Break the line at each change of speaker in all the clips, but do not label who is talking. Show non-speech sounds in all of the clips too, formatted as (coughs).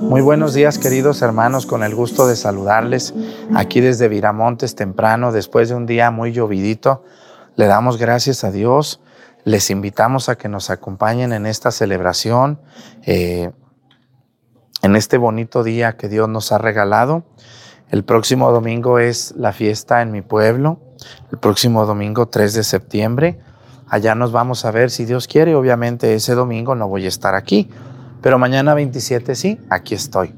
Muy buenos días queridos hermanos, con el gusto de saludarles aquí desde Viramontes temprano, después de un día muy llovidito. Le damos gracias a Dios, les invitamos a que nos acompañen en esta celebración, eh, en este bonito día que Dios nos ha regalado. El próximo domingo es la fiesta en mi pueblo, el próximo domingo 3 de septiembre. Allá nos vamos a ver si Dios quiere. Obviamente ese domingo no voy a estar aquí, pero mañana 27 sí, aquí estoy.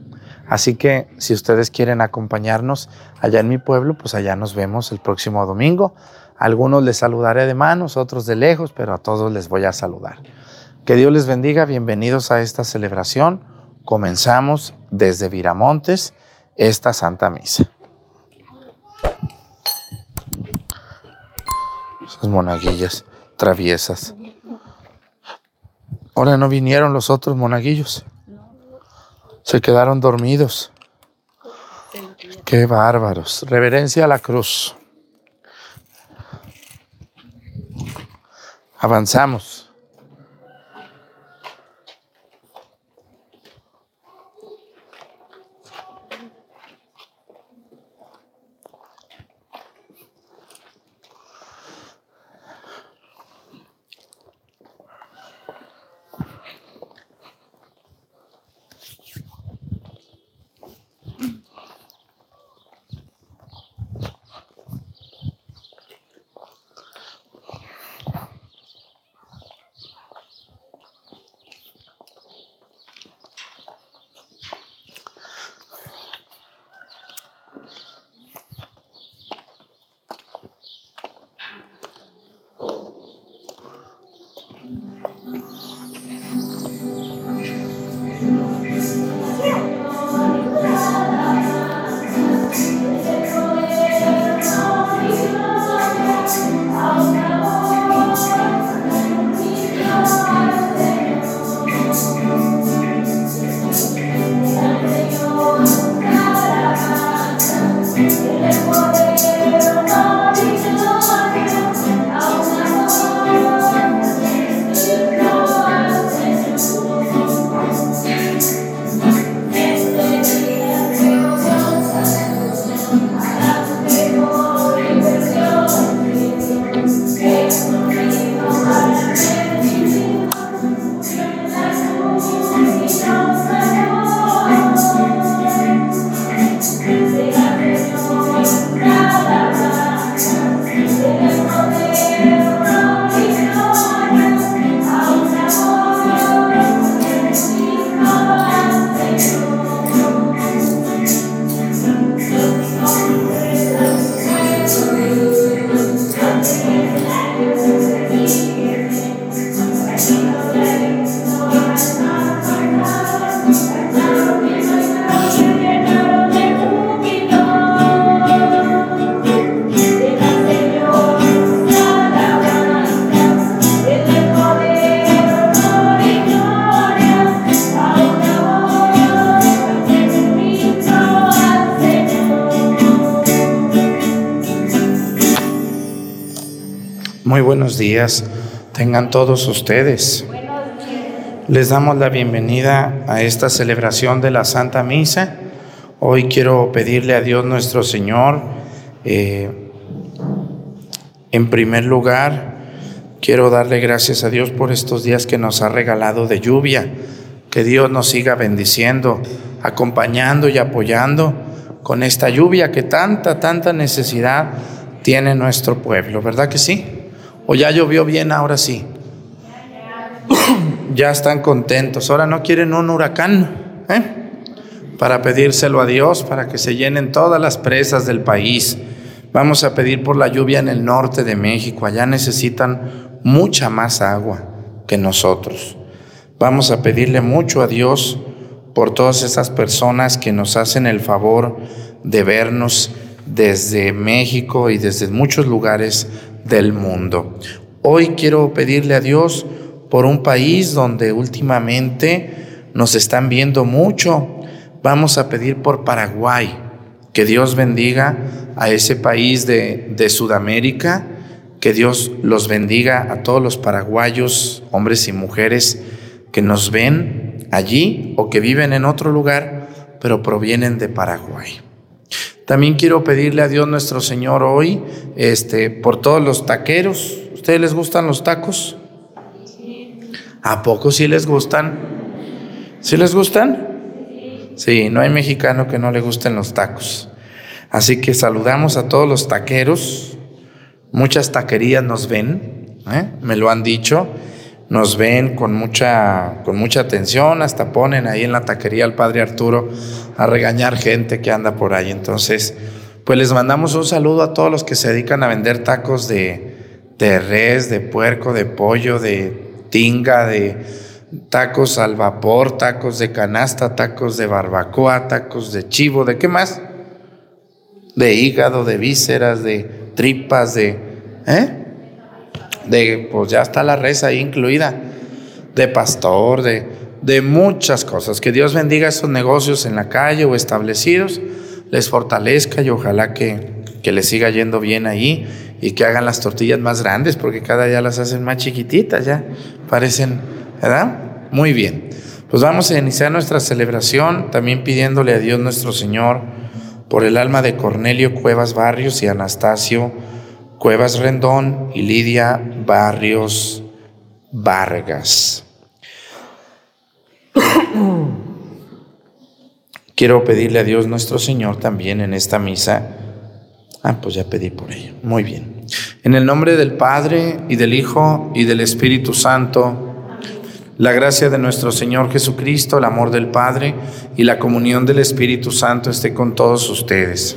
Así que si ustedes quieren acompañarnos allá en mi pueblo, pues allá nos vemos el próximo domingo. algunos les saludaré de manos, otros de lejos, pero a todos les voy a saludar. Que Dios les bendiga, bienvenidos a esta celebración. Comenzamos desde Viramontes esta Santa Misa. Esas monaguillas traviesas. Ahora no vinieron los otros monaguillos. Se quedaron dormidos. Qué bárbaros. Reverencia a la cruz. Avanzamos. Tengan todos ustedes. Les damos la bienvenida a esta celebración de la Santa Misa. Hoy quiero pedirle a Dios nuestro Señor, eh, en primer lugar, quiero darle gracias a Dios por estos días que nos ha regalado de lluvia. Que Dios nos siga bendiciendo, acompañando y apoyando con esta lluvia que tanta, tanta necesidad tiene nuestro pueblo, ¿verdad que sí? ¿O ya llovió bien ahora sí? (coughs) ya están contentos. Ahora no quieren un huracán ¿eh? para pedírselo a Dios, para que se llenen todas las presas del país. Vamos a pedir por la lluvia en el norte de México. Allá necesitan mucha más agua que nosotros. Vamos a pedirle mucho a Dios por todas esas personas que nos hacen el favor de vernos desde México y desde muchos lugares del mundo. Hoy quiero pedirle a Dios por un país donde últimamente nos están viendo mucho. Vamos a pedir por Paraguay, que Dios bendiga a ese país de, de Sudamérica, que Dios los bendiga a todos los paraguayos, hombres y mujeres que nos ven allí o que viven en otro lugar, pero provienen de Paraguay. También quiero pedirle a Dios nuestro Señor hoy, este, por todos los taqueros. ¿Ustedes les gustan los tacos? ¿A poco sí les gustan? ¿Sí les gustan? Sí, no hay mexicano que no le gusten los tacos. Así que saludamos a todos los taqueros. Muchas taquerías nos ven, ¿eh? me lo han dicho. Nos ven con mucha, con mucha atención, hasta ponen ahí en la taquería al padre Arturo a regañar gente que anda por ahí. Entonces, pues les mandamos un saludo a todos los que se dedican a vender tacos de, de res, de puerco, de pollo, de tinga, de tacos al vapor, tacos de canasta, tacos de barbacoa, tacos de chivo, ¿de qué más? De hígado, de vísceras, de tripas, de... ¿Eh? De, pues ya está la res ahí incluida, de pastor, de, de muchas cosas. Que Dios bendiga esos negocios en la calle o establecidos, les fortalezca y ojalá que, que les siga yendo bien ahí y que hagan las tortillas más grandes, porque cada día las hacen más chiquititas, ya parecen, ¿verdad? Muy bien. Pues vamos a iniciar nuestra celebración también pidiéndole a Dios nuestro Señor por el alma de Cornelio Cuevas Barrios y Anastasio Cuevas Rendón y Lidia Barrios Vargas. Quiero pedirle a Dios nuestro Señor también en esta misa Ah, pues ya pedí por ello. Muy bien. En el nombre del Padre y del Hijo y del Espíritu Santo, la gracia de nuestro Señor Jesucristo, el amor del Padre y la comunión del Espíritu Santo esté con todos ustedes.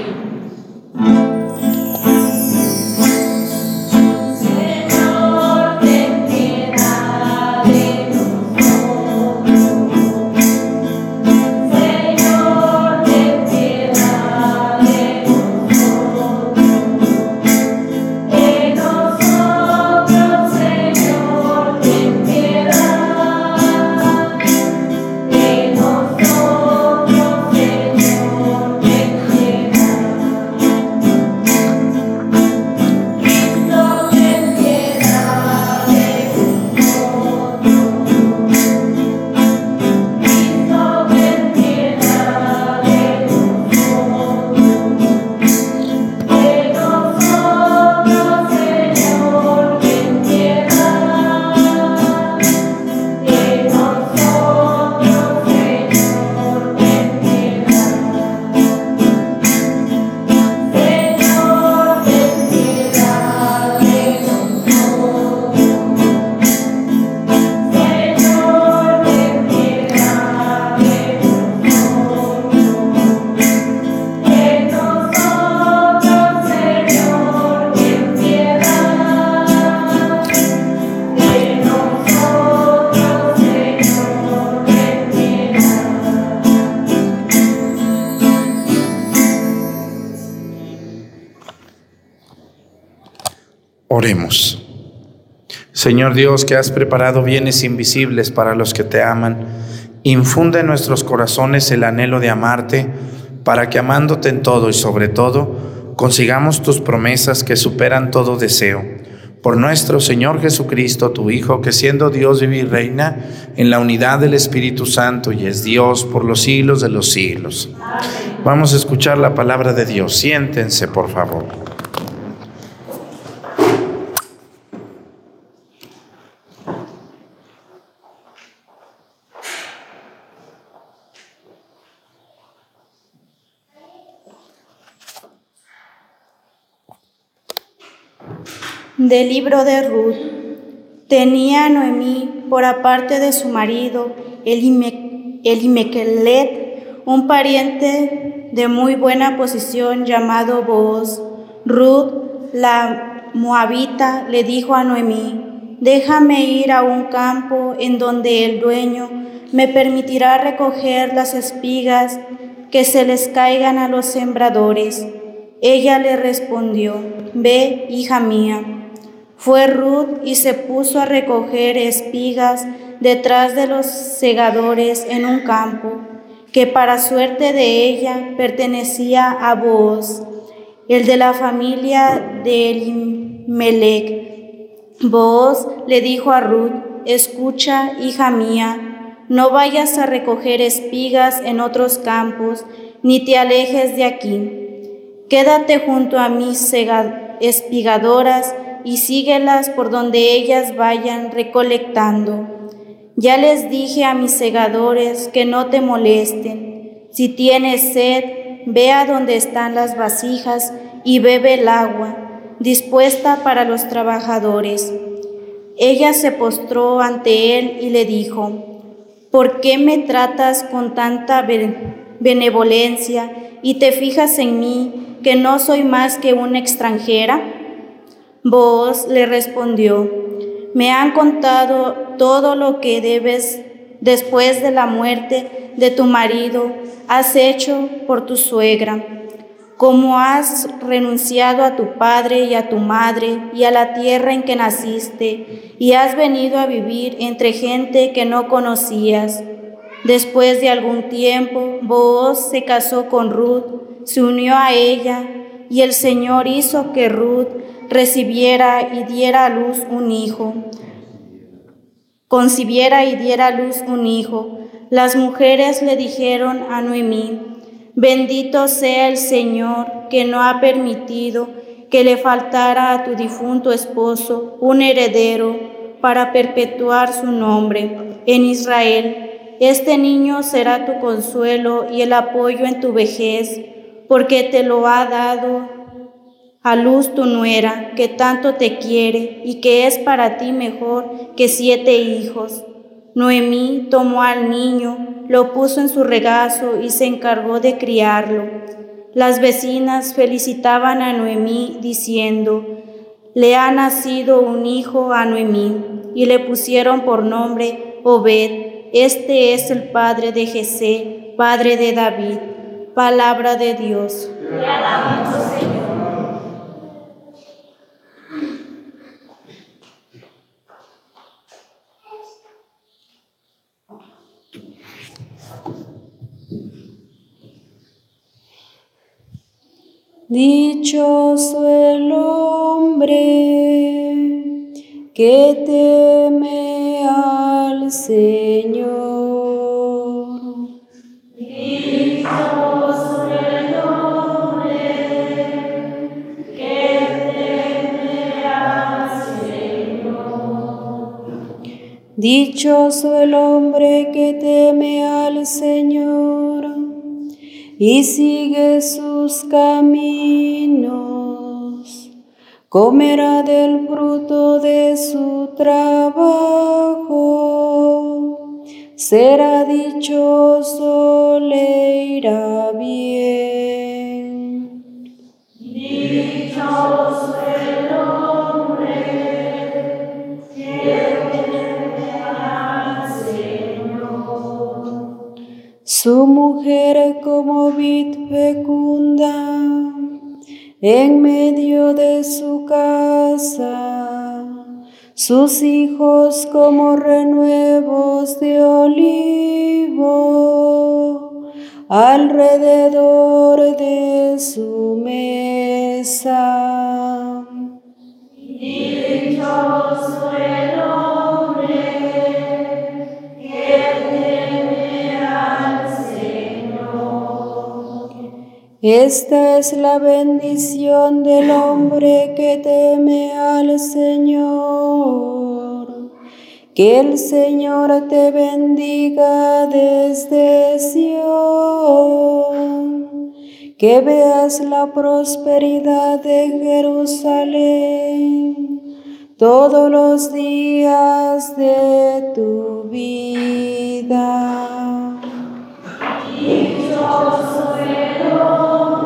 Señor Dios, que has preparado bienes invisibles para los que te aman, infunde en nuestros corazones el anhelo de amarte, para que amándote en todo y sobre todo, consigamos tus promesas que superan todo deseo. Por nuestro Señor Jesucristo, tu Hijo, que siendo Dios vive y reina en la unidad del Espíritu Santo y es Dios por los siglos de los siglos. Vamos a escuchar la palabra de Dios. Siéntense, por favor.
Del libro de Ruth. Tenía Noemí, por aparte de su marido, Elimequelet, un pariente de muy buena posición llamado Boaz. Ruth, la moabita, le dijo a Noemí, déjame ir a un campo en donde el dueño me permitirá recoger las espigas que se les caigan a los sembradores. Ella le respondió, ve, hija mía. Fue Ruth y se puso a recoger espigas detrás de los segadores en un campo, que para suerte de ella pertenecía a Boaz, el de la familia de Elimelech. Boaz le dijo a Ruth, escucha, hija mía, no vayas a recoger espigas en otros campos, ni te alejes de aquí. Quédate junto a mis espigadoras y síguelas por donde ellas vayan recolectando. Ya les dije a mis segadores que no te molesten. Si tienes sed, ve a donde están las vasijas y bebe el agua, dispuesta para los trabajadores. Ella se postró ante él y le dijo, ¿por qué me tratas con tanta benevolencia y te fijas en mí, que no soy más que una extranjera? Vos le respondió, me han contado todo lo que debes después de la muerte de tu marido, has hecho por tu suegra, como has renunciado a tu padre y a tu madre y a la tierra en que naciste, y has venido a vivir entre gente que no conocías. Después de algún tiempo, Booz se casó con Ruth, se unió a ella, y el Señor hizo que Ruth recibiera y diera a luz un hijo, concibiera y diera a luz un hijo. Las mujeres le dijeron a Noemí, bendito sea el Señor que no ha permitido que le faltara a tu difunto esposo un heredero para perpetuar su nombre en Israel. Este niño será tu consuelo y el apoyo en tu vejez, porque te lo ha dado a luz tu nuera, que tanto te quiere y que es para ti mejor que siete hijos. Noemí tomó al niño, lo puso en su regazo y se encargó de criarlo. Las vecinas felicitaban a Noemí diciendo, le ha nacido un hijo a Noemí y le pusieron por nombre Obed. Este es el padre de Jesé, padre de David. Palabra de Dios.
Dichoso el hombre que teme al Señor.
Dichoso el hombre que teme al Señor.
Dichoso el hombre que teme al Señor y sigue sus caminos, comerá del fruto de su trabajo, será dichoso, le irá bien. Su mujer como vid fecunda en medio de su casa, sus hijos como renuevos de olivo alrededor de su mesa. Esta es la bendición del hombre que teme al Señor. Que el Señor te bendiga desde Sion. Que veas la prosperidad de Jerusalén todos los días de tu vida. Su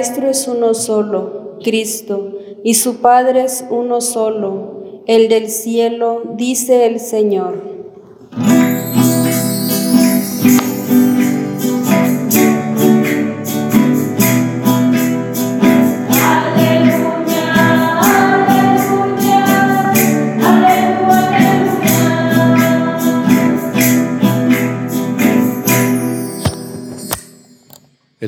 Maestro es uno solo, Cristo, y su Padre es uno solo, el del cielo, dice el Señor.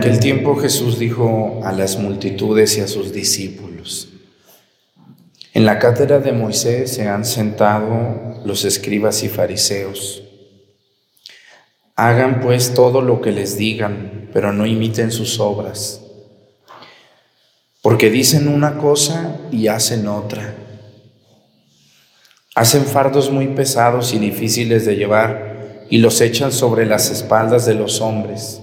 aquel tiempo Jesús dijo a las multitudes y a sus discípulos, en la cátedra de Moisés se han sentado los escribas y fariseos. Hagan pues todo lo que les digan, pero no imiten sus obras, porque dicen una cosa y hacen otra. Hacen fardos muy pesados y difíciles de llevar y los echan sobre las espaldas de los hombres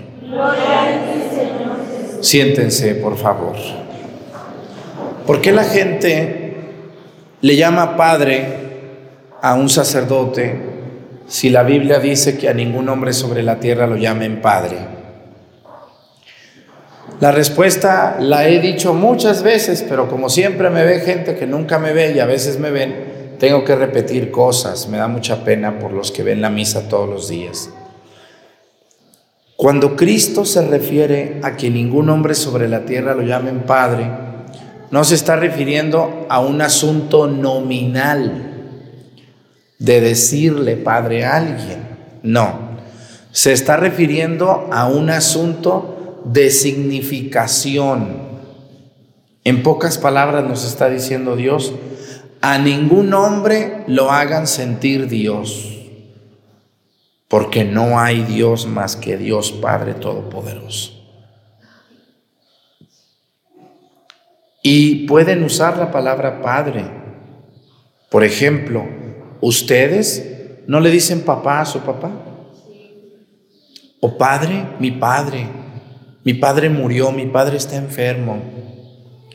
Siéntense, por favor. ¿Por qué la gente le llama padre a un sacerdote si la Biblia dice que a ningún hombre sobre la tierra lo llamen padre? La respuesta la he dicho muchas veces, pero como siempre me ve gente que nunca me ve y a veces me ven, tengo que repetir cosas. Me da mucha pena por los que ven la misa todos los días. Cuando Cristo se refiere a que ningún hombre sobre la tierra lo llamen Padre, no se está refiriendo a un asunto nominal de decirle Padre a alguien. No, se está refiriendo a un asunto de significación. En pocas palabras nos está diciendo Dios, a ningún hombre lo hagan sentir Dios porque no hay Dios más que Dios Padre Todopoderoso. Y pueden usar la palabra Padre. Por ejemplo, ustedes no le dicen papá a su papá. O padre, mi padre. Mi padre murió, mi padre está enfermo,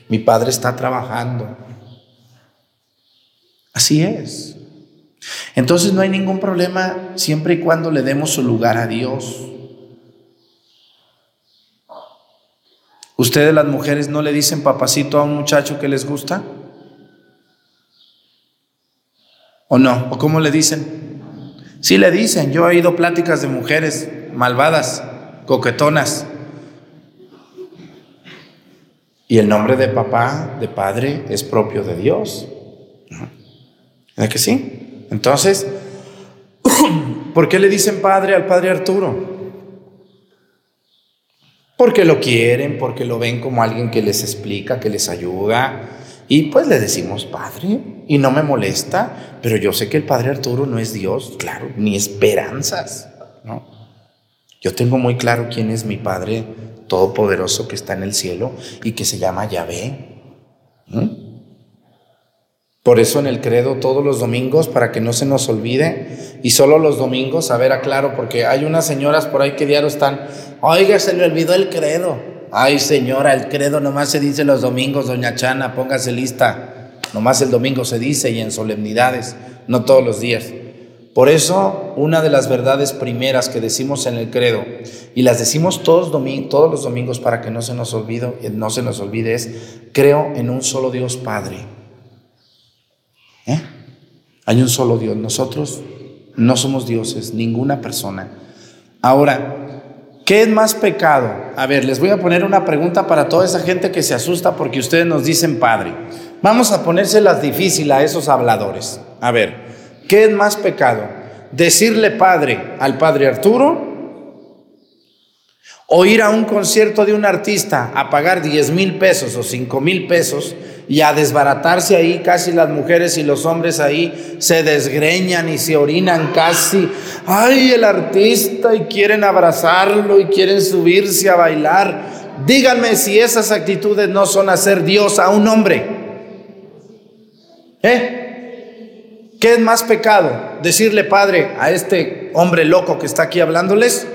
mi padre está trabajando. Así es. Entonces no hay ningún problema siempre y cuando le demos su lugar a Dios. ¿Ustedes las mujeres no le dicen papacito a un muchacho que les gusta? ¿O no? ¿O cómo le dicen? Sí le dicen, yo he oído pláticas de mujeres malvadas, coquetonas. Y el nombre de papá, de padre, es propio de Dios. ¿Verdad que sí? Entonces, (coughs) ¿por qué le dicen padre al padre Arturo? Porque lo quieren, porque lo ven como alguien que les explica, que les ayuda. Y pues le decimos padre y no me molesta, pero yo sé que el padre Arturo no es Dios, claro, ni esperanzas, ¿no? Yo tengo muy claro quién es mi Padre Todopoderoso que está en el cielo y que se llama Yahvé. Por eso en el credo todos los domingos, para que no se nos olvide, y solo los domingos, a ver, aclaro, porque hay unas señoras por ahí que diario están, oiga, se le olvidó el credo. Ay, señora, el credo nomás se dice los domingos, doña Chana, póngase lista. Nomás el domingo se dice y en solemnidades, no todos los días. Por eso, una de las verdades primeras que decimos en el credo, y las decimos todos, todos los domingos para que no se, nos olvide, no se nos olvide, es, creo en un solo Dios Padre. Hay un solo Dios. Nosotros no somos dioses, ninguna persona. Ahora, ¿qué es más pecado? A ver, les voy a poner una pregunta para toda esa gente que se asusta porque ustedes nos dicen Padre. Vamos a ponérselas difícil a esos habladores. A ver, ¿Qué es más pecado? ¿Decirle padre al padre Arturo? ¿O ir a un concierto de un artista a pagar 10 mil pesos o 5 mil pesos y a desbaratarse ahí? Casi las mujeres y los hombres ahí se desgreñan y se orinan casi. ¡Ay, el artista! Y quieren abrazarlo y quieren subirse a bailar. Díganme si esas actitudes no son hacer Dios a un hombre. ¿Eh? ¿Qué es más pecado? ¿Decirle padre a este hombre loco que está aquí hablándoles?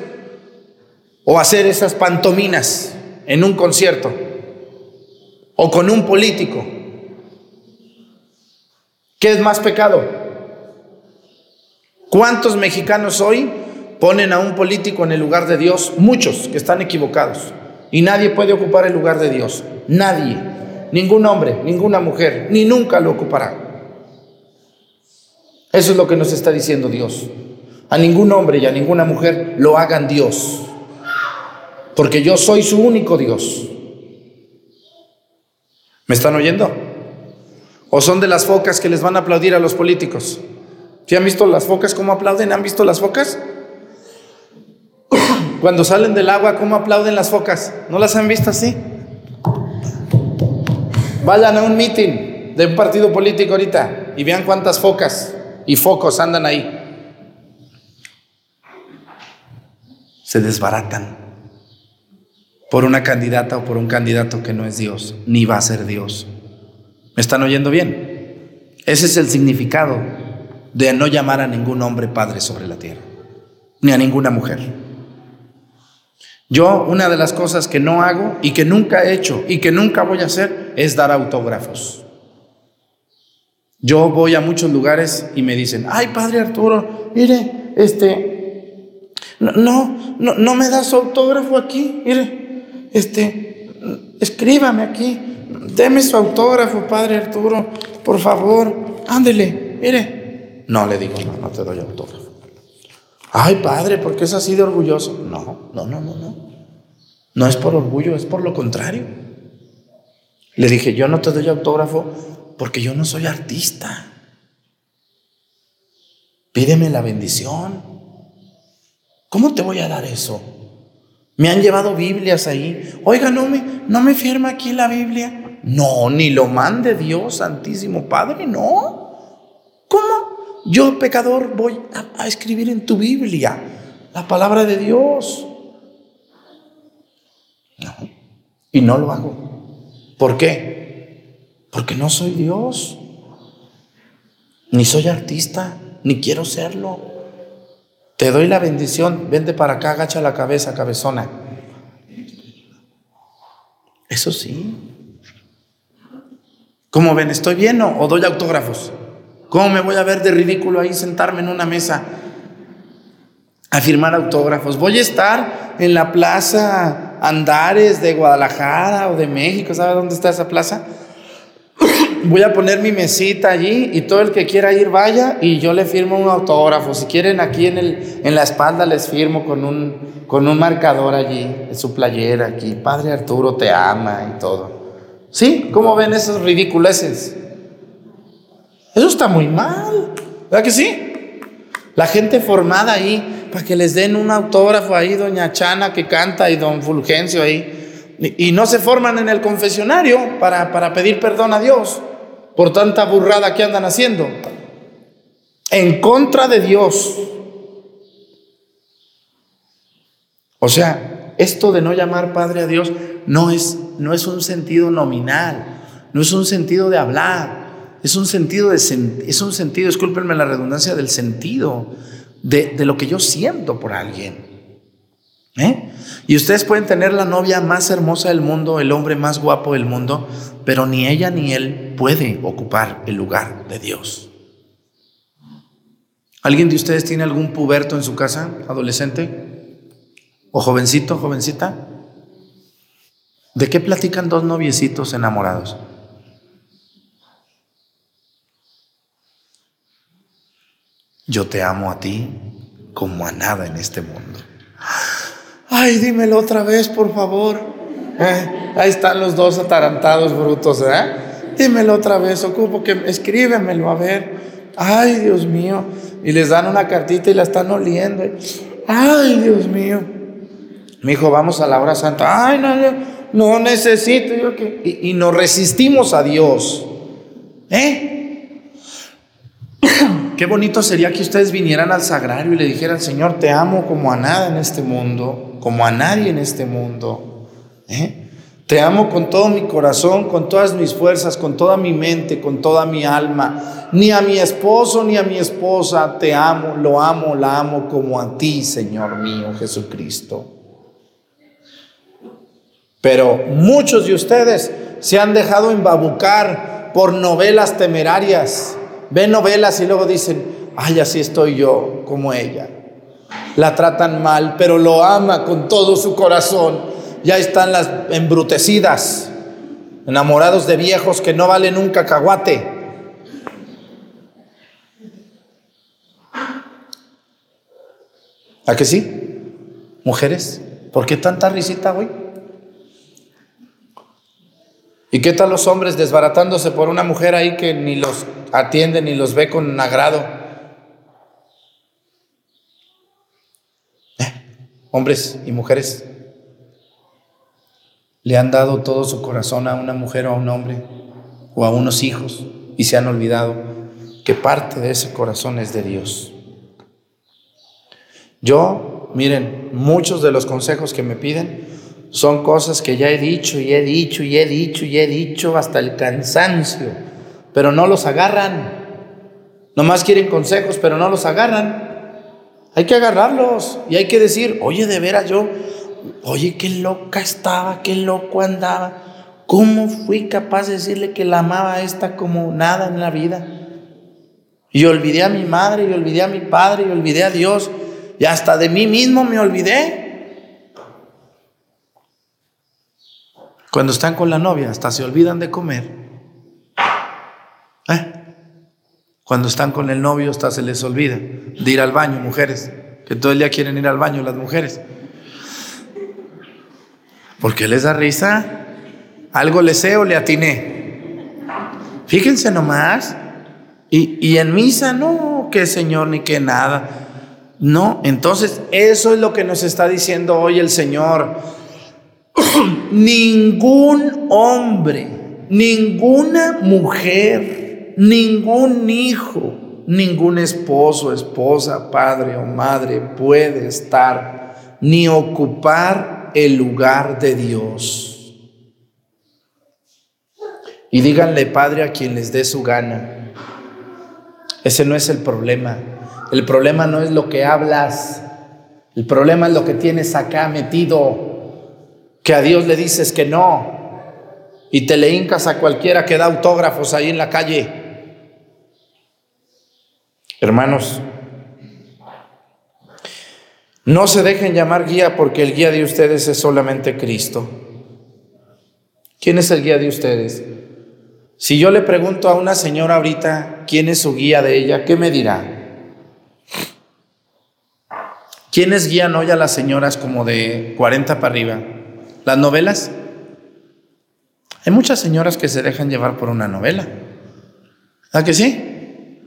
¿O hacer esas pantominas en un concierto? ¿O con un político? ¿Qué es más pecado? ¿Cuántos mexicanos hoy ponen a un político en el lugar de Dios? Muchos que están equivocados. Y nadie puede ocupar el lugar de Dios. Nadie. Ningún hombre, ninguna mujer, ni nunca lo ocupará. Eso es lo que nos está diciendo Dios. A ningún hombre y a ninguna mujer lo hagan Dios. Porque yo soy su único Dios. ¿Me están oyendo? ¿O son de las focas que les van a aplaudir a los políticos? ¿Sí han visto las focas cómo aplauden? ¿Han visto las focas? (coughs) Cuando salen del agua, ¿cómo aplauden las focas? ¿No las han visto así? Vayan a un meeting de un partido político ahorita y vean cuántas focas y focos andan ahí. Se desbaratan por una candidata o por un candidato que no es Dios, ni va a ser Dios. ¿Me están oyendo bien? Ese es el significado de no llamar a ningún hombre padre sobre la tierra, ni a ninguna mujer. Yo una de las cosas que no hago y que nunca he hecho y que nunca voy a hacer es dar autógrafos. Yo voy a muchos lugares y me dicen, ay, padre Arturo, mire, este, no, no, no me das autógrafo aquí, mire, este, escríbame aquí, deme su autógrafo, padre Arturo, por favor, ándele, mire. No, le digo, no, no te doy autógrafo. Ay, padre, ¿por qué es así de orgulloso? No, no, no, no, no. No es por orgullo, es por lo contrario. Le dije, yo no te doy autógrafo porque yo no soy artista. Pídeme la bendición. ¿Cómo te voy a dar eso? Me han llevado Biblias ahí. Oiga, no me, no me firma aquí la Biblia. No, ni lo mande Dios, Santísimo Padre, no. ¿Cómo? Yo, pecador, voy a, a escribir en tu Biblia la palabra de Dios. No. Y no lo hago. ¿Por qué? Porque no soy Dios, ni soy artista, ni quiero serlo. Te doy la bendición, vente para acá, agacha la cabeza, cabezona. Eso sí. ¿Cómo ven? ¿Estoy bien o, doy autógrafos? ¿Cómo me voy a ver de ridículo ahí sentarme en una mesa a firmar autógrafos? Voy a estar en la plaza Andares de Guadalajara o de México, ¿sabe dónde está esa plaza? Voy a poner mi mesita allí y todo el que quiera ir vaya y yo le firmo un autógrafo. Si quieren aquí en, el, en la espalda les firmo con un, con un marcador allí, su playera aquí. Padre Arturo te ama y todo. ¿Sí? ¿Cómo ven esos ridiculeces? Eso está muy mal. ¿Verdad que sí? La gente formada ahí, para que les den un autógrafo ahí, doña Chana que canta y don Fulgencio ahí. Y no se forman en el confesionario para, para pedir perdón a Dios por tanta burrada que andan haciendo. En contra de Dios. O sea, esto de no llamar Padre a Dios no es, no es un sentido nominal, no es un sentido de hablar, es un sentido de es un sentido, discúlpenme la redundancia, del sentido de, de lo que yo siento por alguien. ¿Eh? Y ustedes pueden tener la novia más hermosa del mundo, el hombre más guapo del mundo, pero ni ella ni él puede ocupar el lugar de Dios. ¿Alguien de ustedes tiene algún puberto en su casa, adolescente? ¿O jovencito, jovencita? ¿De qué platican dos noviecitos enamorados? Yo te amo a ti como a nada en este mundo. Ay, dímelo otra vez, por favor. Eh, ahí están los dos atarantados brutos, ¿eh? Dímelo otra vez, ocupo que escríbemelo a ver. Ay, Dios mío. Y les dan una cartita y la están oliendo. Ay, Dios mío. Mi hijo, vamos a la hora santa. Ay, no, no, necesito. Y, y nos resistimos a Dios. ¿Eh? (coughs) Qué bonito sería que ustedes vinieran al sagrario y le dijeran, Señor, te amo como a nada en este mundo, como a nadie en este mundo. ¿Eh? Te amo con todo mi corazón, con todas mis fuerzas, con toda mi mente, con toda mi alma. Ni a mi esposo ni a mi esposa te amo, lo amo, la amo como a ti, Señor mío Jesucristo. Pero muchos de ustedes se han dejado embabucar por novelas temerarias. Ven novelas y luego dicen, ay, así estoy yo como ella. La tratan mal, pero lo ama con todo su corazón ya están las embrutecidas, enamorados de viejos que no valen un cacahuate. ¿A que sí? Mujeres, ¿por qué tanta risita hoy? ¿Y qué tal los hombres desbaratándose por una mujer ahí que ni los atiende ni los ve con agrado? ¿Eh? Hombres y mujeres, le han dado todo su corazón a una mujer o a un hombre o a unos hijos y se han olvidado que parte de ese corazón es de Dios. Yo, miren, muchos de los consejos que me piden son cosas que ya he dicho y he dicho y he dicho y he dicho hasta el cansancio, pero no los agarran. Nomás quieren consejos, pero no los agarran. Hay que agarrarlos y hay que decir, oye, de veras yo Oye, qué loca estaba, qué loco andaba. ¿Cómo fui capaz de decirle que la amaba a esta como nada en la vida? Y olvidé a mi madre, y olvidé a mi padre, y olvidé a Dios, y hasta de mí mismo me olvidé. Cuando están con la novia, hasta se olvidan de comer. ¿Eh? Cuando están con el novio, hasta se les olvida de ir al baño, mujeres, que todo el día quieren ir al baño las mujeres. ¿Por qué les da risa? Algo le sé o le atiné. Fíjense nomás. Y, y en misa, no, que Señor ni que nada. No, entonces eso es lo que nos está diciendo hoy el Señor. (clears throat) ningún hombre, ninguna mujer, ningún hijo, ningún esposo, esposa, padre o madre puede estar ni ocupar el lugar de Dios. Y díganle, Padre, a quien les dé su gana. Ese no es el problema. El problema no es lo que hablas. El problema es lo que tienes acá metido. Que a Dios le dices que no. Y te le hincas a cualquiera que da autógrafos ahí en la calle. Hermanos, no se dejen llamar guía porque el guía de ustedes es solamente Cristo. ¿Quién es el guía de ustedes? Si yo le pregunto a una señora ahorita quién es su guía de ella, ¿qué me dirá? ¿Quiénes guían hoy a las señoras como de 40 para arriba? ¿Las novelas? Hay muchas señoras que se dejan llevar por una novela. ¿A que sí?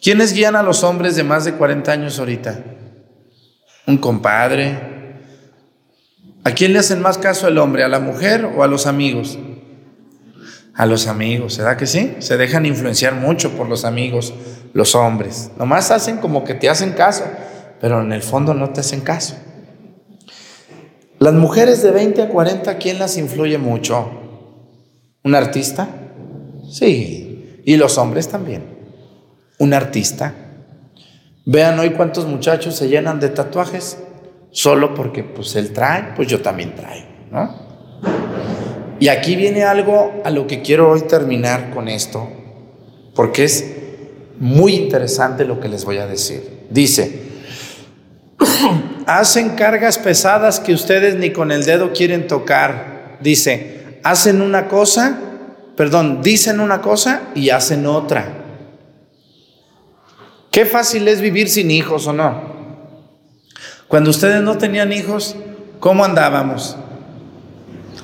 ¿Quiénes guían a los hombres de más de 40 años ahorita? ¿Un compadre? ¿A quién le hacen más caso el hombre? ¿A la mujer o a los amigos? A los amigos, ¿verdad que sí? Se dejan influenciar mucho por los amigos, los hombres. Nomás hacen como que te hacen caso, pero en el fondo no te hacen caso. Las mujeres de 20 a 40, ¿quién las influye mucho? ¿Un artista? Sí. Y los hombres también. ¿Un artista? Vean hoy cuántos muchachos se llenan de tatuajes solo porque pues él trae, pues yo también traigo, ¿no? Y aquí viene algo a lo que quiero hoy terminar con esto, porque es muy interesante lo que les voy a decir. Dice, (clears throat) hacen cargas pesadas que ustedes ni con el dedo quieren tocar. Dice, hacen una cosa, perdón, dicen una cosa y hacen otra. Qué fácil es vivir sin hijos o no. Cuando ustedes no tenían hijos, ¿cómo andábamos?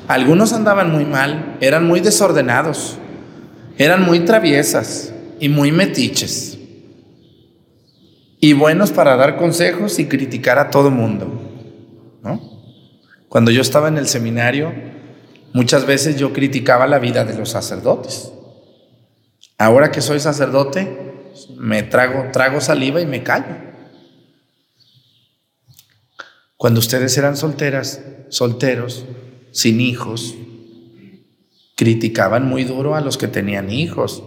Algunos andaban muy mal, eran muy desordenados, eran muy traviesas y muy metiches. Y buenos para dar consejos y criticar a todo mundo. ¿no? Cuando yo estaba en el seminario, muchas veces yo criticaba la vida de los sacerdotes. Ahora que soy sacerdote, me trago, trago saliva y me callo. Cuando ustedes eran solteras, solteros, sin hijos, criticaban muy duro a los que tenían hijos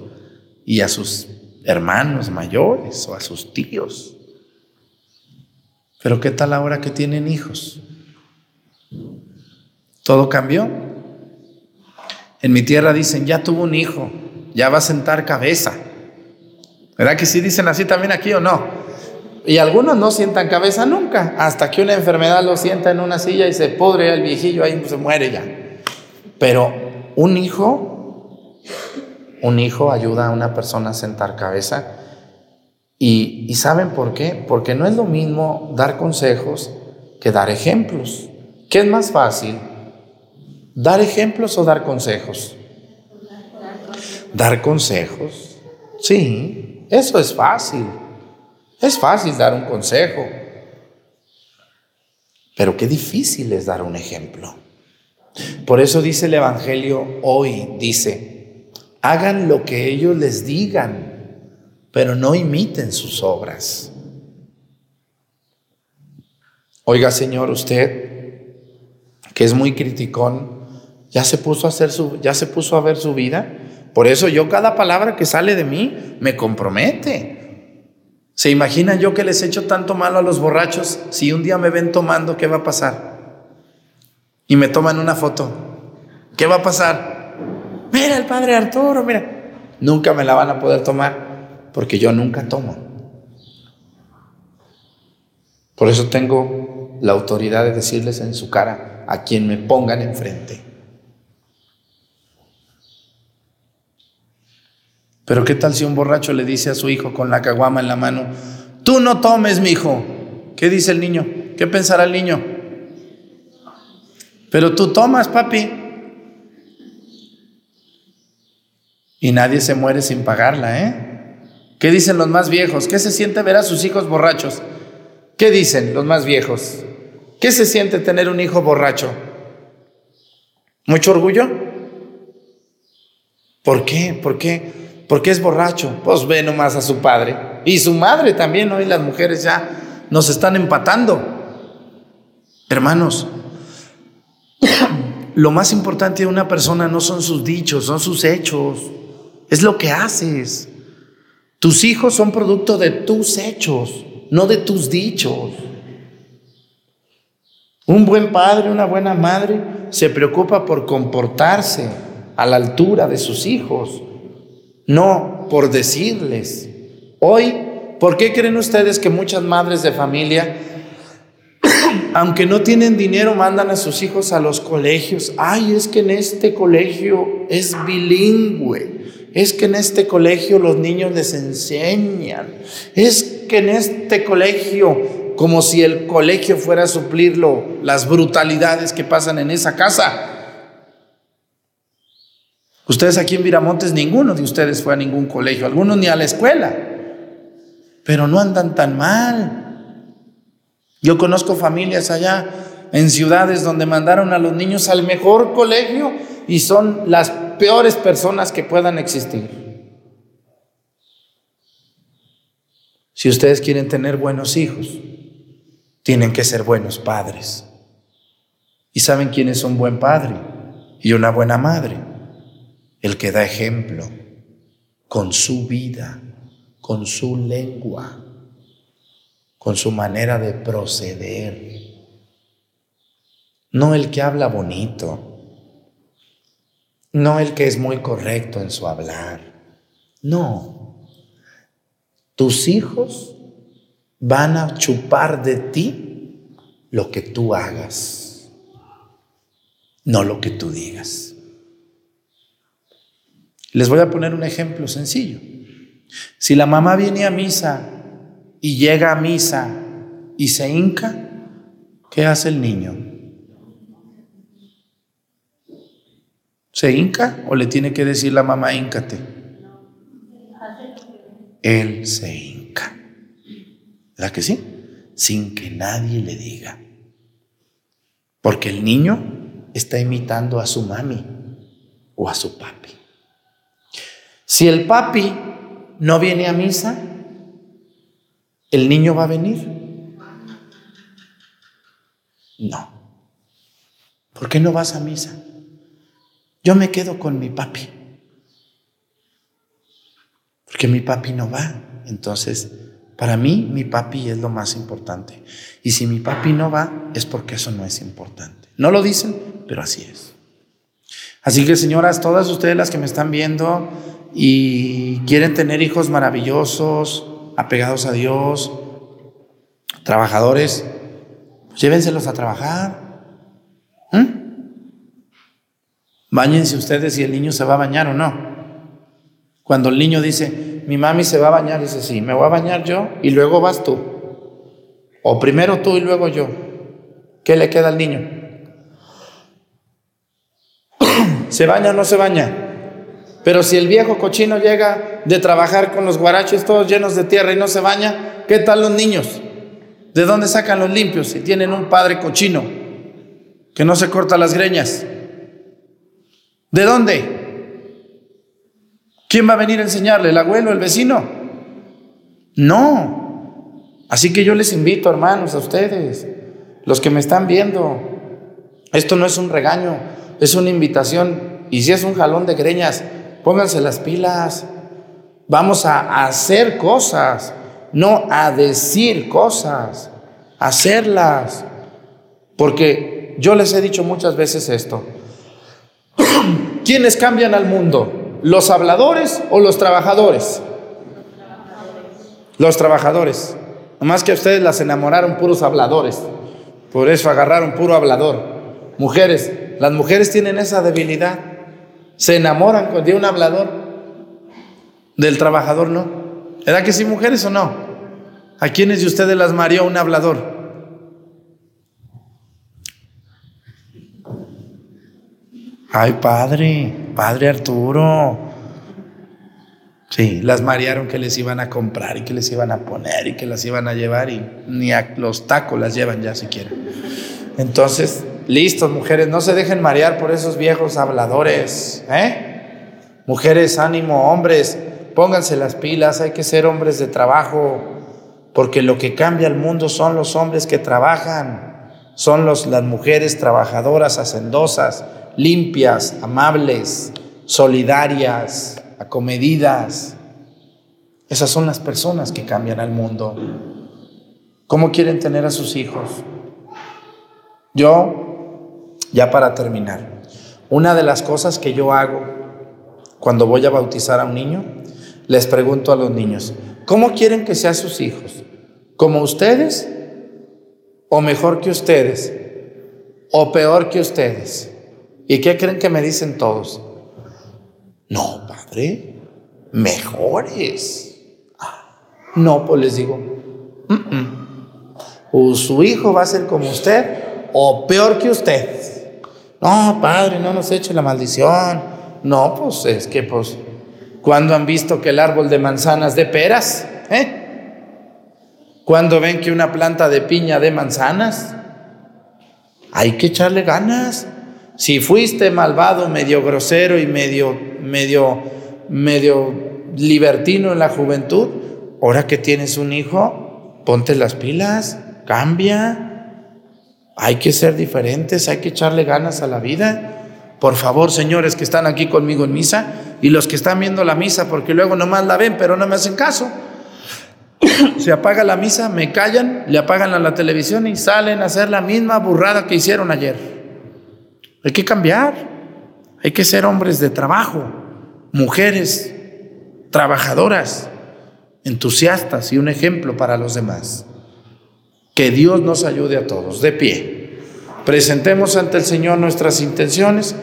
y a sus hermanos mayores o a sus tíos. Pero ¿qué tal ahora que tienen hijos? Todo cambió. En mi tierra dicen, ya tuvo un hijo, ya va a sentar cabeza. ¿Verdad que sí dicen así también aquí o no? Y algunos no sientan cabeza nunca, hasta que una enfermedad lo sienta en una silla y se pudre el viejillo, ahí se muere ya. Pero un hijo, un hijo ayuda a una persona a sentar cabeza. Y, y ¿saben por qué? Porque no es lo mismo dar consejos que dar ejemplos. ¿Qué es más fácil? ¿Dar ejemplos o dar consejos? Dar consejos. Sí, eso es fácil. Es fácil dar un consejo. Pero qué difícil es dar un ejemplo. Por eso dice el Evangelio hoy, dice, hagan lo que ellos les digan, pero no imiten sus obras. Oiga, Señor, usted, que es muy criticón, ya se puso a hacer su, ya se puso a ver su vida. Por eso yo cada palabra que sale de mí me compromete. ¿Se imaginan yo que les echo tanto malo a los borrachos? Si un día me ven tomando, ¿qué va a pasar? Y me toman una foto. ¿Qué va a pasar? Mira el padre Arturo, mira. Nunca me la van a poder tomar porque yo nunca tomo. Por eso tengo la autoridad de decirles en su cara a quien me pongan enfrente. Pero ¿qué tal si un borracho le dice a su hijo con la caguama en la mano, tú no tomes, mi hijo? ¿Qué dice el niño? ¿Qué pensará el niño? Pero tú tomas, papi. Y nadie se muere sin pagarla, ¿eh? ¿Qué dicen los más viejos? ¿Qué se siente ver a sus hijos borrachos? ¿Qué dicen los más viejos? ¿Qué se siente tener un hijo borracho? ¿Mucho orgullo? ¿Por qué? ¿Por qué? Porque es borracho. Pues ve nomás a su padre. Y su madre también, hoy las mujeres ya nos están empatando. Hermanos, lo más importante de una persona no son sus dichos, son sus hechos. Es lo que haces. Tus hijos son producto de tus hechos, no de tus dichos. Un buen padre, una buena madre se preocupa por comportarse a la altura de sus hijos, no por decirles. Hoy, ¿por qué creen ustedes que muchas madres de familia, (coughs) aunque no tienen dinero, mandan a sus hijos a los colegios? Ay, es que en este colegio es bilingüe. Es que en este colegio los niños les enseñan. Es que en este colegio, como si el colegio fuera a suplirlo, las brutalidades que pasan en esa casa. Ustedes aquí en Viramontes, ninguno de ustedes fue a ningún colegio, algunos ni a la escuela, pero no andan tan mal. Yo conozco familias allá en ciudades donde mandaron a los niños al mejor colegio y son las peores personas que puedan existir. Si ustedes quieren tener buenos hijos, tienen que ser buenos padres. ¿Y saben quién es un buen padre y una buena madre? El que da ejemplo con su vida, con su lengua, con su manera de proceder. No el que habla bonito, no el que es muy correcto en su hablar. No, tus hijos van a chupar de ti lo que tú hagas, no lo que tú digas. Les voy a poner un ejemplo sencillo. Si la mamá viene a misa y llega a misa y se hinca, ¿qué hace el niño? ¿Se hinca o le tiene que decir la mamá híncate? Él se hinca. ¿Verdad que sí? Sin que nadie le diga. Porque el niño está imitando a su mami o a su papi. Si el papi no viene a misa, ¿el niño va a venir? No. ¿Por qué no vas a misa? Yo me quedo con mi papi. Porque mi papi no va. Entonces, para mí, mi papi es lo más importante. Y si mi papi no va, es porque eso no es importante. No lo dicen, pero así es. Así que, señoras, todas ustedes las que me están viendo, y quieren tener hijos maravillosos, apegados a Dios, trabajadores, pues llévenselos a trabajar. ¿Mm? Báñense ustedes si el niño se va a bañar o no. Cuando el niño dice, mi mami se va a bañar, dice, sí, me voy a bañar yo y luego vas tú. O primero tú y luego yo. ¿Qué le queda al niño? (clears throat) ¿Se baña o no se baña? Pero si el viejo cochino llega de trabajar con los guaraches todos llenos de tierra y no se baña, ¿qué tal los niños? ¿De dónde sacan los limpios si tienen un padre cochino que no se corta las greñas? ¿De dónde? ¿Quién va a venir a enseñarle? ¿El abuelo, el vecino? No. Así que yo les invito, hermanos, a ustedes, los que me están viendo, esto no es un regaño, es una invitación. Y si es un jalón de greñas, Pónganse las pilas. Vamos a hacer cosas, no a decir cosas, hacerlas. Porque yo les he dicho muchas veces esto. (clears throat) ¿Quiénes cambian al mundo? ¿Los habladores o los trabajadores? Los trabajadores. Nomás que a ustedes las enamoraron puros habladores. Por eso agarraron puro hablador. Mujeres, las mujeres tienen esa debilidad se enamoran de un hablador, del trabajador no. ¿Era que sí, mujeres o no? ¿A quiénes de ustedes las mareó un hablador? Ay, padre, padre Arturo. Sí, las marearon que les iban a comprar y que les iban a poner y que las iban a llevar y ni a los tacos las llevan ya siquiera. Entonces, Listos, mujeres, no se dejen marear por esos viejos habladores. ¿eh? Mujeres, ánimo, hombres, pónganse las pilas, hay que ser hombres de trabajo, porque lo que cambia el mundo son los hombres que trabajan, son los, las mujeres trabajadoras, hacendosas, limpias, amables, solidarias, acomedidas. Esas son las personas que cambian al mundo. ¿Cómo quieren tener a sus hijos? Yo ya para terminar, una de las cosas que yo hago cuando voy a bautizar a un niño, les pregunto a los niños, ¿cómo quieren que sean sus hijos? ¿Como ustedes? ¿O mejor que ustedes? ¿O peor que ustedes? ¿Y qué creen que me dicen todos? No, padre, mejores. No, pues les digo, o su hijo va a ser como usted o peor que usted. No, padre, no nos eche la maldición. No, pues es que, pues, ¿cuándo han visto que el árbol de manzanas de peras? ¿Eh? ¿Cuándo ven que una planta de piña de manzanas? Hay que echarle ganas. Si fuiste malvado, medio grosero y medio, medio, medio libertino en la juventud, ahora que tienes un hijo, ponte las pilas, cambia. Hay que ser diferentes, hay que echarle ganas a la vida. Por favor, señores que están aquí conmigo en misa y los que están viendo la misa, porque luego nomás la ven, pero no me hacen caso. (coughs) Se apaga la misa, me callan, le apagan a la televisión y salen a hacer la misma burrada que hicieron ayer. Hay que cambiar, hay que ser hombres de trabajo, mujeres trabajadoras, entusiastas y un ejemplo para los demás. Que Dios nos ayude a todos. De pie. Presentemos ante el Señor nuestras intenciones.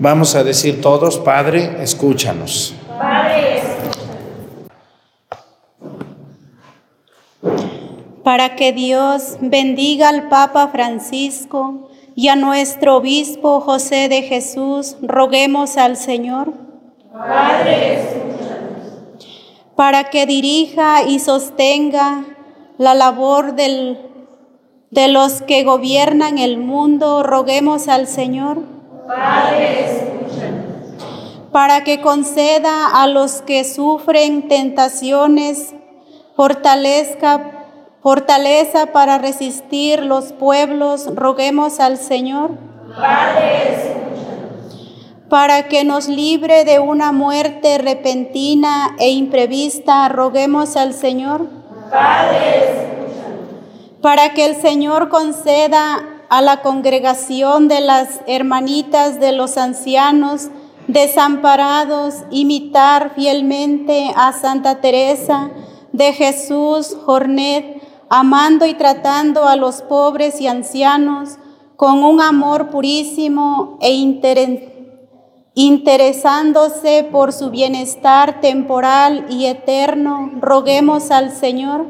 Vamos a decir todos, Padre, escúchanos.
Padre,
para que Dios bendiga al Papa Francisco y a nuestro obispo José de Jesús, roguemos al Señor.
Padre,
para que dirija y sostenga la labor del, de los que gobiernan el mundo, roguemos al Señor.
Padre,
Para que conceda a los que sufren tentaciones, fortalezca fortaleza para resistir los pueblos, roguemos al Señor.
Padre,
Para que nos libre de una muerte repentina e imprevista, roguemos al Señor.
Padre,
Para que el Señor conceda a la congregación de las hermanitas de los ancianos desamparados imitar fielmente a Santa Teresa de Jesús Jornet, amando y tratando a los pobres y ancianos con un amor purísimo e inter- interesándose por su bienestar temporal y eterno, roguemos al Señor.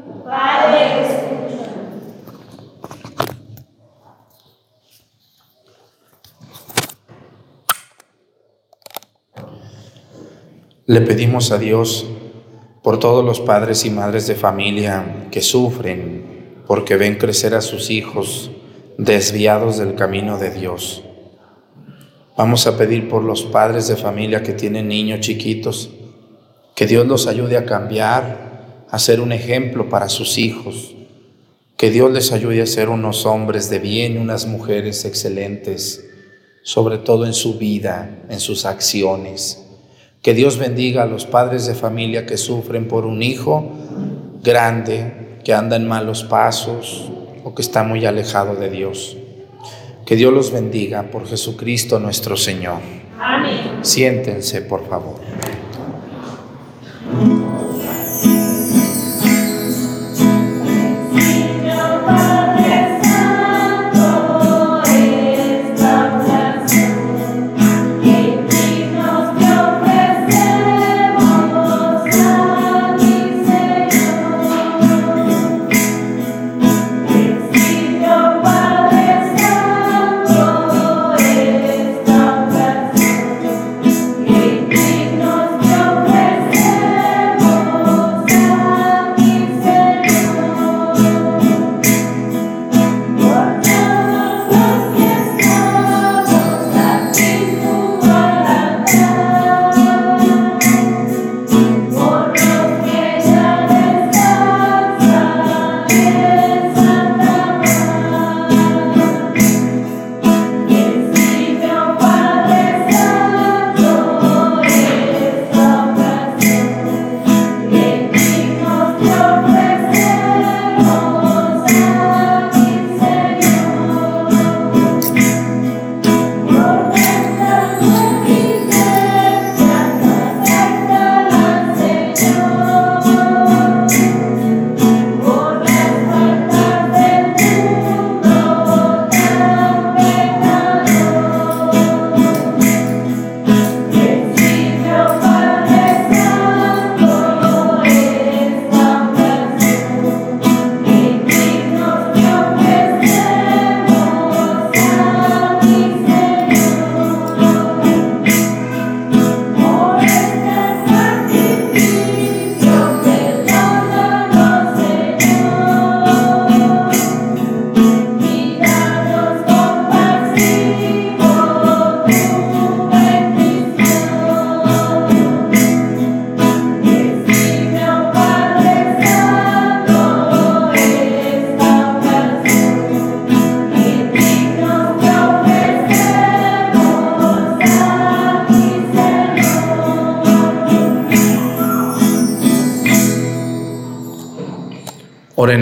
Le pedimos a Dios por todos los padres y madres de familia que sufren porque ven crecer a sus hijos desviados del camino de Dios. Vamos a pedir por los padres de familia que tienen niños chiquitos, que Dios los ayude a cambiar, a ser un ejemplo para sus hijos, que Dios les ayude a ser unos hombres de bien, unas mujeres excelentes, sobre todo en su vida, en sus acciones. Que Dios bendiga a los padres de familia que sufren por un hijo grande, que anda en malos pasos o que está muy alejado de Dios. Que Dios los bendiga por Jesucristo nuestro Señor.
Amén.
Siéntense, por favor.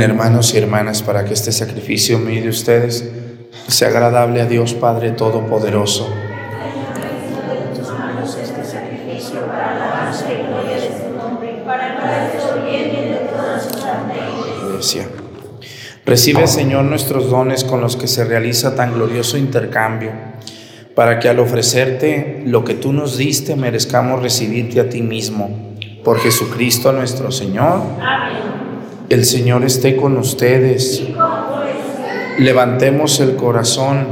Hermanos y hermanas para que este sacrificio mío de ustedes sea agradable a Dios Padre Todopoderoso. Recibe, Señor, nuestros dones con los que se realiza tan glorioso intercambio, para que al ofrecerte lo que tú nos diste merezcamos recibirte a ti mismo. Por Jesucristo nuestro Señor. El Señor esté con ustedes. Levantemos el corazón.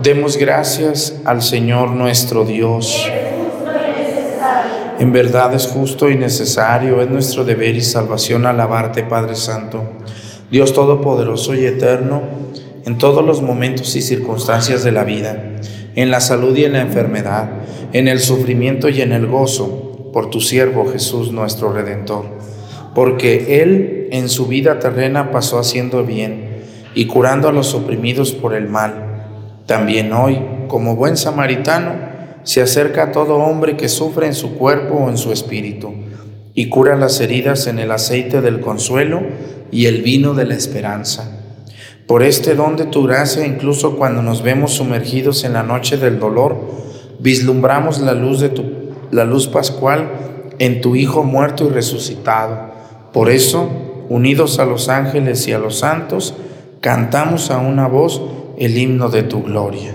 Demos gracias al Señor nuestro Dios. En verdad es justo y necesario, es nuestro deber y salvación alabarte, Padre Santo, Dios Todopoderoso y Eterno, en todos los momentos y circunstancias de la vida, en la salud y en la enfermedad, en el sufrimiento y en el gozo, por tu siervo Jesús nuestro Redentor, porque Él en su vida terrena pasó haciendo bien y curando a los oprimidos por el mal. También hoy, como buen samaritano, se acerca a todo hombre que sufre en su cuerpo o en su espíritu y cura las heridas en el aceite del consuelo y el vino de la esperanza. Por este don de tu gracia, incluso cuando nos vemos sumergidos en la noche del dolor, vislumbramos la luz de tu la luz pascual en tu Hijo muerto y resucitado. Por eso, unidos a los ángeles y a los santos, cantamos a una voz el himno de tu gloria.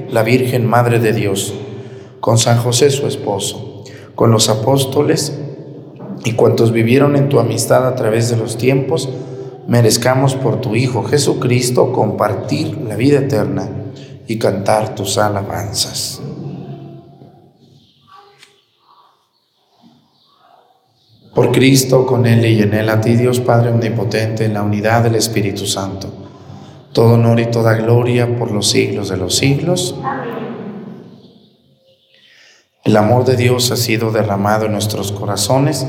la Virgen Madre de Dios, con San José su esposo, con los apóstoles y cuantos vivieron en tu amistad a través de los tiempos, merezcamos por tu Hijo Jesucristo compartir la vida eterna y cantar tus alabanzas. Por Cristo, con Él y en Él, a ti Dios Padre Omnipotente, en la unidad del Espíritu Santo, todo honor y toda gloria por los siglos de los siglos. El amor de Dios ha sido derramado en nuestros corazones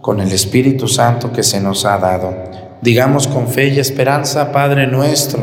con el Espíritu Santo que se nos ha dado. Digamos con fe y esperanza, Padre nuestro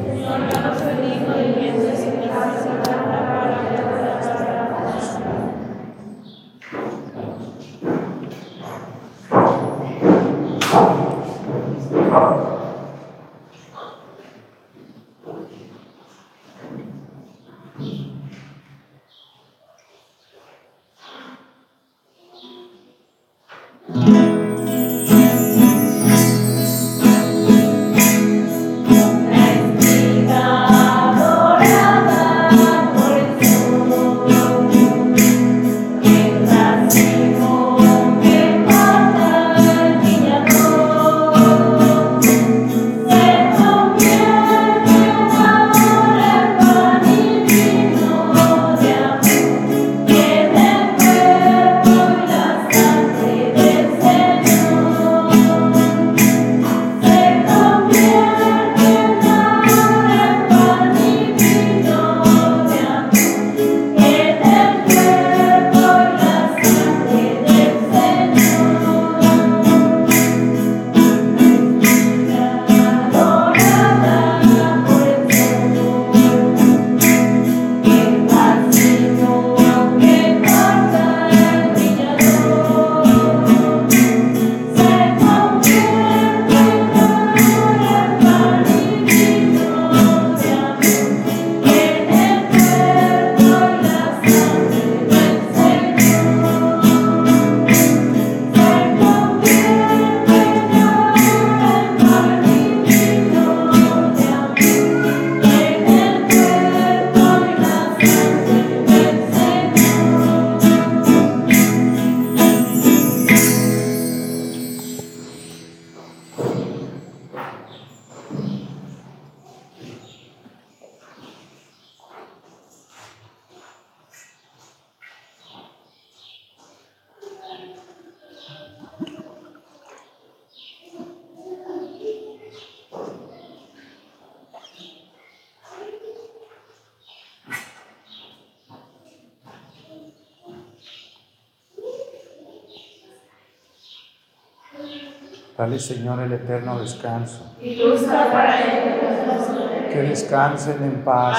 Dale, Señor, el eterno descanso.
Y luzca para ellos
Que descansen en paz.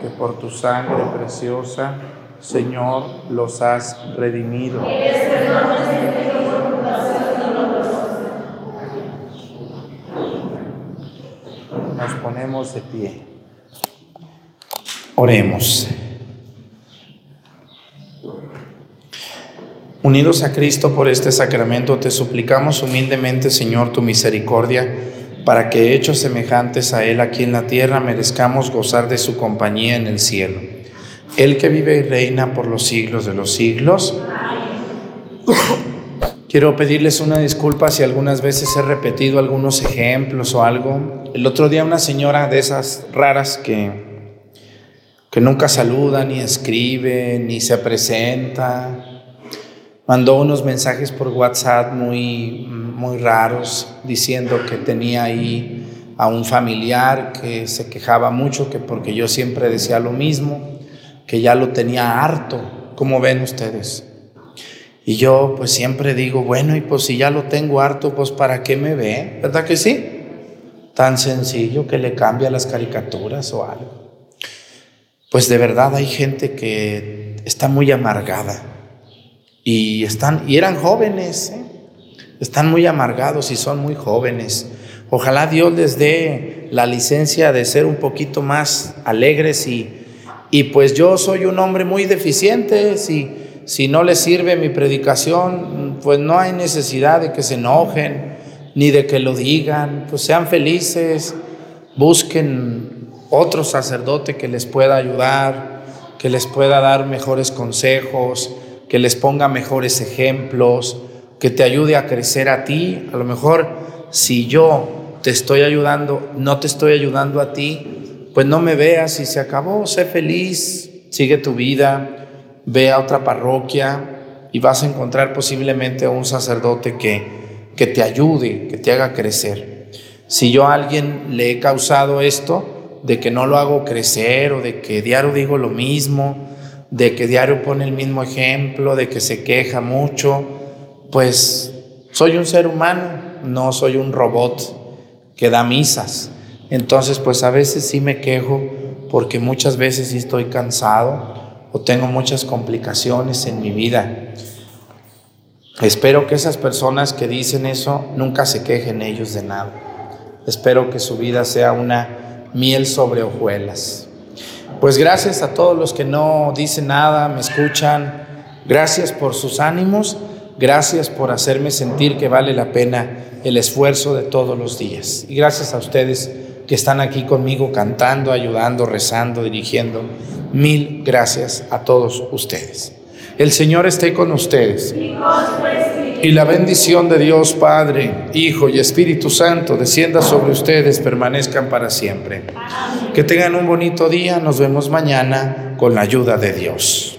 Que por tu sangre preciosa, Señor, los has redimido. Nos ponemos de pie. Oremos. Unidos a Cristo por este sacramento, te suplicamos humildemente, Señor, tu misericordia, para que, hechos semejantes a Él aquí en la tierra, merezcamos gozar de su compañía en el cielo. Él que vive y reina por los siglos de los siglos. (coughs) Quiero pedirles una disculpa si algunas veces he repetido algunos ejemplos o algo. El otro día una señora de esas raras que, que nunca saluda, ni escribe, ni se presenta, mandó unos mensajes por WhatsApp muy, muy raros diciendo que tenía ahí a un familiar que se quejaba mucho, que porque yo siempre decía lo mismo, que ya lo tenía harto, como ven ustedes. Y yo pues siempre digo, bueno, y pues si ya lo tengo harto, pues ¿para qué me ve? ¿Verdad que sí? Tan sencillo que le cambia las caricaturas o algo. Pues de verdad hay gente que está muy amargada y, están, y eran jóvenes, ¿eh? están muy amargados y son muy jóvenes. Ojalá Dios les dé la licencia de ser un poquito más alegres y, y pues yo soy un hombre muy deficiente. Si, si no les sirve mi predicación, pues no hay necesidad de que se enojen ni de que lo digan. Pues sean felices, busquen otro sacerdote que les pueda ayudar, que les pueda dar mejores consejos que les ponga mejores ejemplos, que te ayude a crecer a ti. A lo mejor si yo te estoy ayudando, no te estoy ayudando a ti, pues no me veas y se acabó, sé feliz, sigue tu vida, ve a otra parroquia y vas a encontrar posiblemente a un sacerdote que, que te ayude, que te haga crecer. Si yo a alguien le he causado esto, de que no lo hago crecer o de que diario digo lo mismo, de que diario pone el mismo ejemplo, de que se queja mucho, pues soy un ser humano, no soy un robot que da misas. Entonces, pues a veces sí me quejo porque muchas veces sí estoy cansado o tengo muchas complicaciones en mi vida. Espero que esas personas que dicen eso nunca se quejen ellos de nada. Espero que su vida sea una miel sobre hojuelas. Pues gracias a todos los que no dicen nada, me escuchan. Gracias por sus ánimos. Gracias por hacerme sentir que vale la pena el esfuerzo de todos los días. Y gracias a ustedes que están aquí conmigo cantando, ayudando, rezando, dirigiendo. Mil gracias a todos ustedes. El Señor esté con ustedes. Y la bendición de Dios Padre, Hijo y Espíritu Santo descienda sobre ustedes, permanezcan para siempre. Que tengan un bonito día, nos vemos mañana con la ayuda de Dios.